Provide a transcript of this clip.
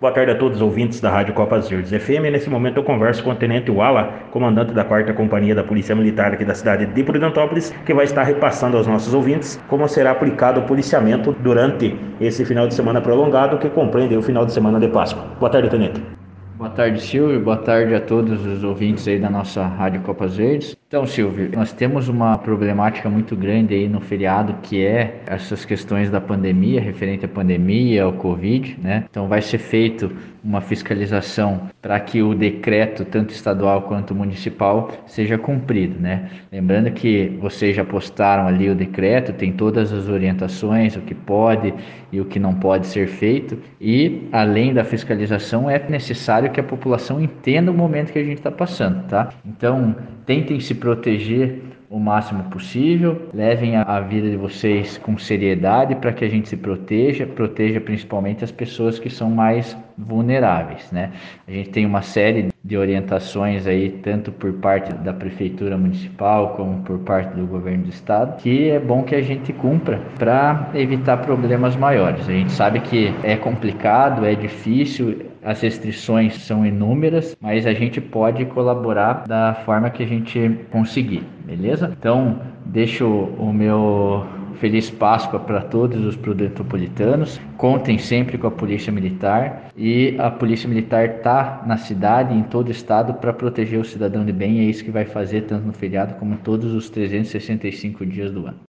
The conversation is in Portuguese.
Boa tarde a todos os ouvintes da Rádio Copas Verdes FM. Nesse momento eu converso com o Tenente Wala, comandante da 4 Companhia da Polícia Militar aqui da cidade de Prudentópolis, que vai estar repassando aos nossos ouvintes como será aplicado o policiamento durante esse final de semana prolongado que compreende o final de semana de Páscoa. Boa tarde, Tenente. Boa tarde, Silvio. Boa tarde a todos os ouvintes aí da nossa Rádio Copas Verdes. Então, Silvio, nós temos uma problemática muito grande aí no feriado que é essas questões da pandemia, referente à pandemia, ao Covid, né? Então, vai ser feito uma fiscalização para que o decreto, tanto estadual quanto municipal, seja cumprido, né? Lembrando que vocês já postaram ali o decreto, tem todas as orientações, o que pode e o que não pode ser feito, e além da fiscalização, é necessário que a população entenda o momento que a gente está passando, tá? Então, tentem se proteger o máximo possível, levem a, vida de vocês com seriedade para que a gente se proteja, proteja principalmente as pessoas que são mais vulneráveis, né? A gente tem uma série de orientações aí, tanto por parte da prefeitura municipal como por parte do governo do estado, que é bom que a gente cumpra para evitar problemas maiores. A gente sabe que é complicado, é difícil, as restrições são inúmeras, mas a gente pode colaborar da forma que a gente conseguir, beleza? Então, deixo o meu feliz Páscoa para todos os prudentopolitanos. Contem sempre com a Polícia Militar e a Polícia Militar está na cidade em todo o estado para proteger o cidadão de bem. É isso que vai fazer tanto no feriado como todos os 365 dias do ano.